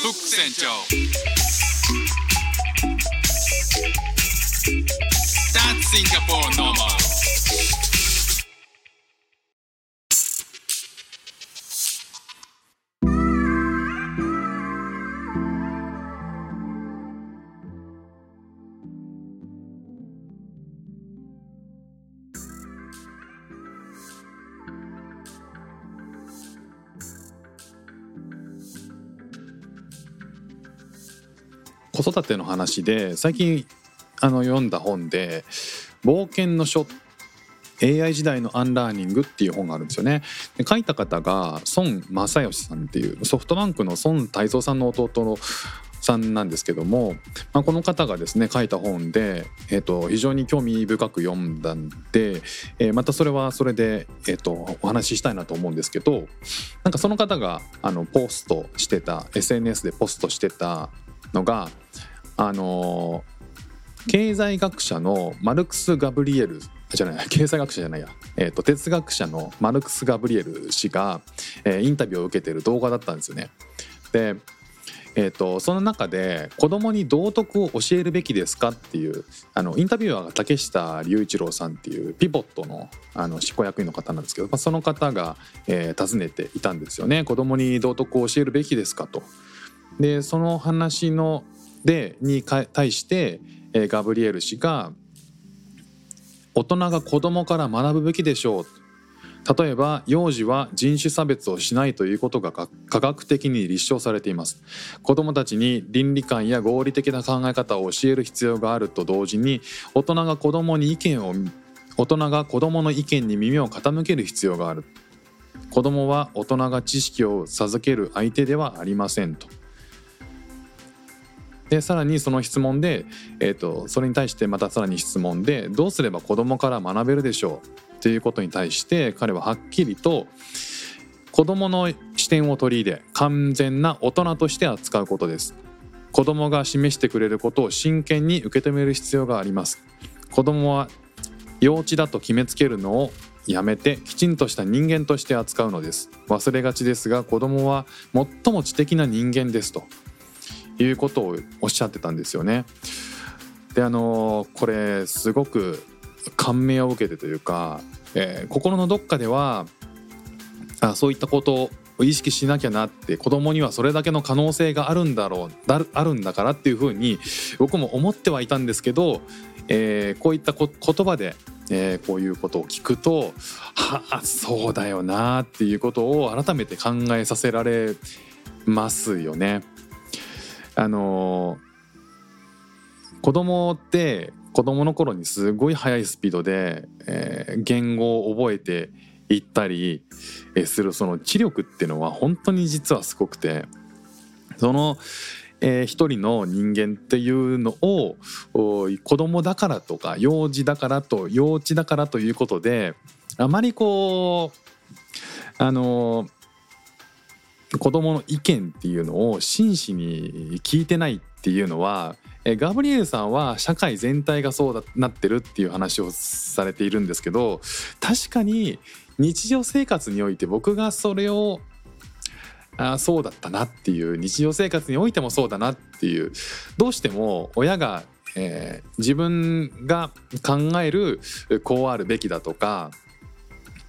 フック船長 That's Singapore normal 子育ての話で最近あの読んだ本で「冒険の書 AI 時代のアンラーニング」っていう本があるんですよね。で書いた方が孫正義さんっていうソフトバンクの孫泰蔵さんの弟のさんなんですけども、まあ、この方がですね書いた本で、えー、と非常に興味深く読んだんで、えーまたそれはそれで、えー、とお話ししたいなと思うんですけどなんかその方があのポストしてた SNS でポストしてたのがあの経済学者のマルクス・ガブリエルじゃない経済学者じゃないや、えー、と哲学者のマルクス・ガブリエル氏が、えーインタビューを受けてる動画だったんですよね。でえー、とその中で子供に道徳を教えるべきですかっていうあのインタビュアーが竹下隆一郎さんっていうピボットのあの執行役員の方なんですけど、まあ、その方が、えー尋ねていたんですよね子供に道徳を教えるべきですかと。でその話のでにか対して、えーガブリエル氏が大人が子供から学ぶべきでしょう。例えば幼児は人種差別をしないということが科科学的に立証されています。子どもたちに倫理観や合理的な考え方を教える必要があると同時に大人が子どもに意見を大人が子どもの意見に耳を傾ける必要がある。子どもは大人が知識を授ける相手ではありませんと。でさらにその質問で、えー、とそれに対してまたさらに質問でどうすれば子どもから学べるでしょうということに対して彼ははっきりと子どもの視点を取り入れ完全な大人として扱うことです。子どもが示してくれることを真剣に受け止める必要があります。子どもは幼稚だと決めつけるのをやめてきちんとした人間として扱うのです。忘れがちですが子どもは最も知的な人間ですと。いうことをおっしゃってたんですよね。であのこれすごく感銘を受けてというか、えー心のどっかではあそういったことを意識しなきゃなって子供にはそれだけの可能性があるんだろうだあるんだからっていうふうに僕も思ってはいたんですけど、えーこういったこ言葉で、えーこういうことを聞くとはあそうだよなっていうことを改めて考えさせられますよね。あの子供って子供の頃にすごい速いスピードで、えー言語を覚えていったりするその知力っていうのは本当に実はすごくてその、えー一人の人間っていうのをお子供だからとか幼児だからと幼稚だからということであまりこうあの子供の意見っていうのを真摯に聞いてないっていうのはガブリエルさんは社会全体がそうなってるっていう話をされているんですけど確かに日常生活において僕がそれをあそうだったなっていう日常生活においてもそうだなっていうどうしても親が、えー自分が考えるこうあるべきだとか、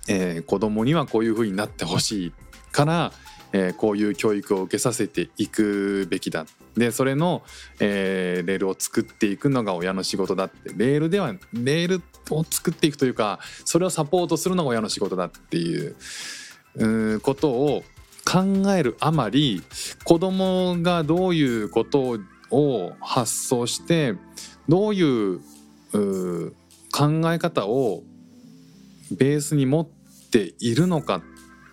えー子供にはこういう風になってほしいから、えーこういう教育を受けさせていくべきだ。でそれの、えーレールを作っていくのが親の仕事だって。レールではレールを作っていくというかそれをサポートするのが親の仕事だっていううことを考えるあまり子供がどういうことを発想してどういうう考え方をベースに持っているのかっ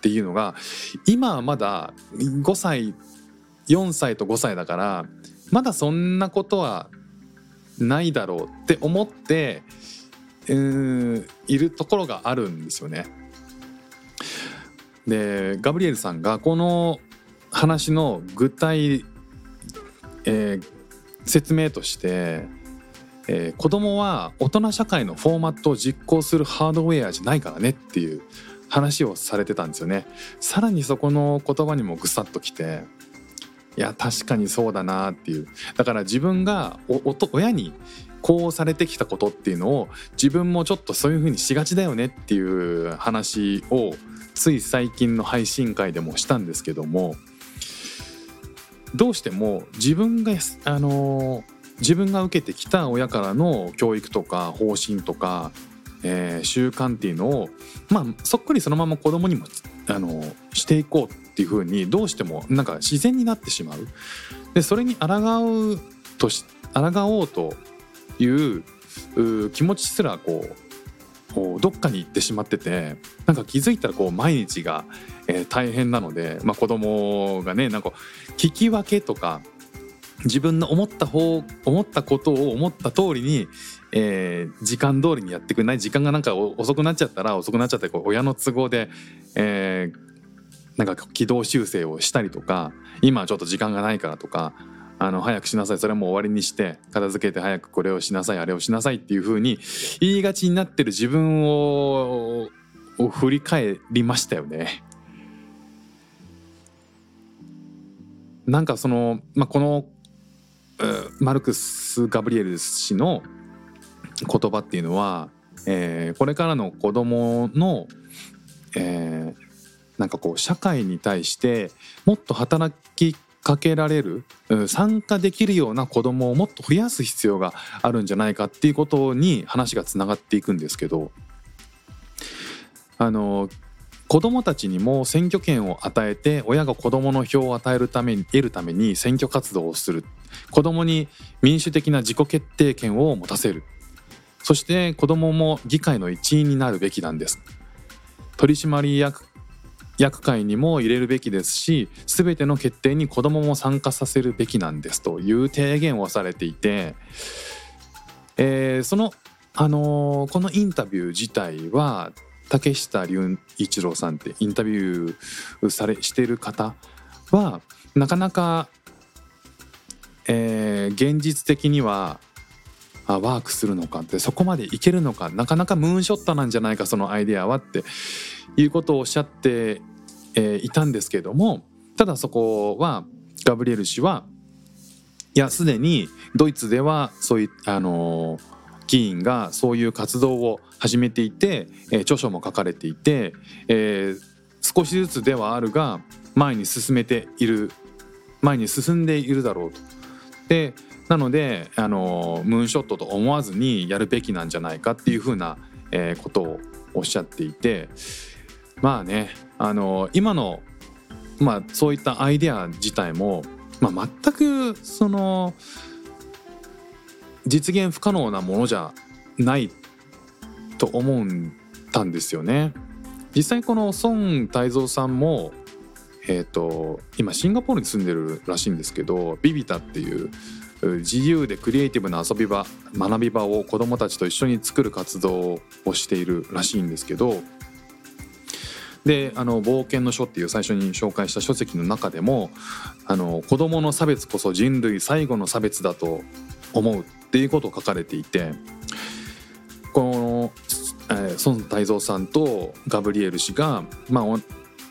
ていうのが今はまだ5歳4歳と5歳だからまだそんなことはないだろうって思ってうんいるところがあるんですよね。でガブリエルさんがこの話の具体、えー説明として、えー子供は大人社会のフォーマットを実行するハードウェアじゃないからねっていう話をされてたんですよね。さらにそこの言葉にもぐさっときていや確かにそうだなっていうだから自分が親にこうされてきたことっていうのを自分もちょっとそういう風にしがちだよねっていう話をつい最近の配信会でもしたんですけどもどうしても自分があの自分が受けてきた親からの教育とか方針とか、えー習慣っていうのをまあそっくりそのまま子供にもあのしていこうっていう風にどうしてもなんか自然になってしまう。でそれに抗うとし抗おうというう気持ちすらこうこうどっかに行ってしまっててなんか気づいたらこう毎日が、えー大変なので、まあ、子供がねなんか聞き分けとか自分の思った方思ったことを思った通りに、えー時間通りにやってくれない時間がなんか遅くなっちゃったら遅くなっちゃって親の都合で、えーなんか軌道修正をしたりとか今はちょっと時間がないからとかあの早くしなさいそれも終わりにして片付けて早くこれをしなさいあれをしなさいっていう風に言いがちになってる自分をを振り返りましたよね。なんかその、まあ、このマルクス・ガブリエル氏の言葉っていうのは、えーこれからの子供の、えーなんかこう社会に対してもっと働きかけられる参加できるような子供をもっと増やす必要があるんじゃないかっていうことに話がつながっていくんですけどあの子供たちにも選挙権を与えて親が子供の票を与えるために得るために選挙活動をする。子供に民主的な自己決定権を持たせる。そして子供も議会の一員になるべきなんです。取締役役会にも入れるべきですし全ての決定に子供もも参加させるべきなんです。という提言をされていて、えーその、あのーこのインタビュー自体は竹下隆一郎さんってインタビューされしてる方はなかなか、えー現実的にはワークするのかってそこまでいけるのかなかなかムーンショットなんじゃないかそのアイデアはっていうことをおっしゃって、えーいたんですけどもただそこはガブリエル氏はいやすでにドイツではそういうあのー議員がそういう活動を始めていて、えー著書も書かれていて、えー少しずつではあるが前に進めている前に進んでいるだろうと。でなのであのムーンショットと思わずにやるべきなんじゃないかっていうふうな、えーことをおっしゃっていてまあねあの今の、まあ、そういったアイデア自体も、まあ、全くその実現不可能なものじゃないと思ったんですよね。実際この孫泰造さんもえー、と今シンガポールに住んでるらしいんですけどビビタっていう自由でクリエイティブな遊び場学び場を子どもたちと一緒に作る活動をしているらしいんですけどであの「冒険の書」っていう最初に紹介した書籍の中でもあの子どもの差別こそ人類最後の差別だと思うっていうことを書かれていてこの、え孫泰造さんとガブリエル氏が、まあ、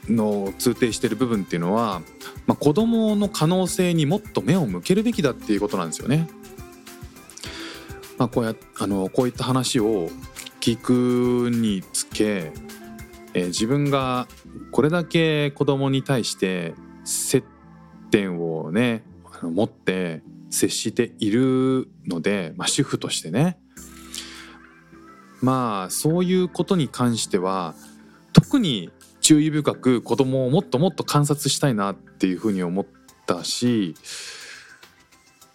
の通底している部分っていうのは、まあ、子どもの可能性にもっと目を向けるべきだっていうことなんですよね。まあ、こうやあのこういった話を聞くにつけ、えー自分がこれだけ子どもに対して接点をねあの持って接しているので、まあ、主婦としてねまあそういうことに関しては特に注意深く子供をもっともっと観察したいなっていうふうに思ったし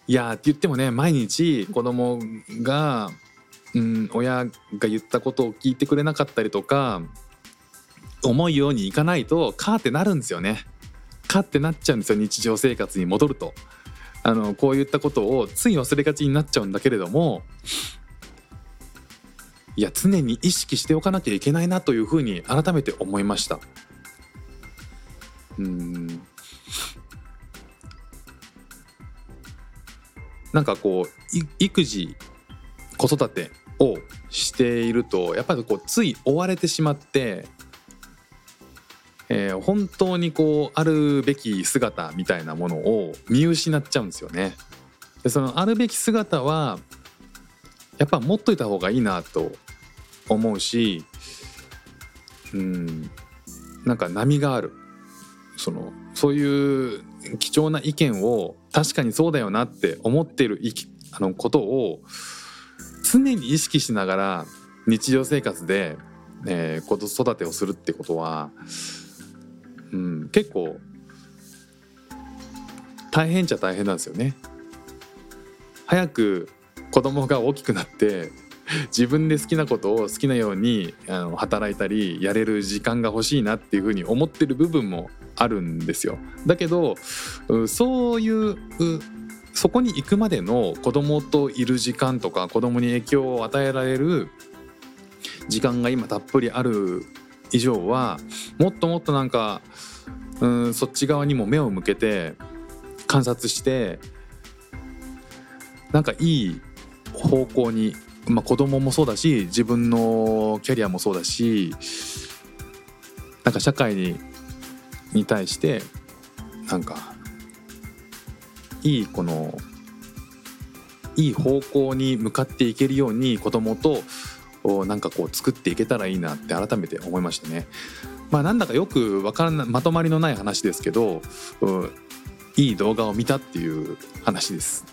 いやーって言ってもね毎日子供が、うん、親が言ったことを聞いてくれなかったりとか思うようにいかないとカーってなるんですよね。カーってなっちゃうんですよ日常生活に戻ると。あのこういったことをつい忘れがちになっちゃうんだけれどもいや常に意識しておかなきゃいけないなというふうに改めて思いました。うんなんかこう育児子育てをしているとやっぱりこうつい追われてしまってえー本当にこうあるべき姿みたいなものを見失っちゃうんですよね。でそのあるべき姿はやっぱ持っといた方がいいなと思うしうんなんか波があるそのそういう貴重な意見を確かにそうだよなって思っているあのことを常に意識しながら日常生活で、えー子育てをするってことは、うん、結構大変っちゃ大変なんですよね。早く子供が大きくなって自分で好きなことを好きなようにあの働いたりやれる時間が欲しいなっていうふうに思ってる部分もあるんですよ。だけどそういううそこに行くまでの子供といる時間とか子供に影響を与えられる時間が今たっぷりある以上はもっともっとなんかうんそっち側にも目を向けて観察してなんかいい方向に、まあ、子供もそうだし自分のキャリアもそうだしなんか社会にに対してなんかいいこのいい方向に向かっていけるように子供とおなんかこう作っていけたらいいなって改めて思いましたね。まあなんだかよくわからないまとまりのない話ですけどいい動画を見たっていう話です。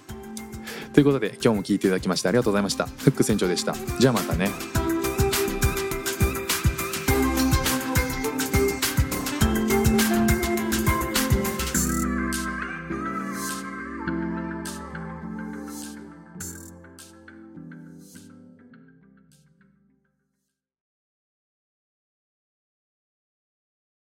ということで今日も聞いていただきましてありがとうございました。フック船長でした。じゃあまたね。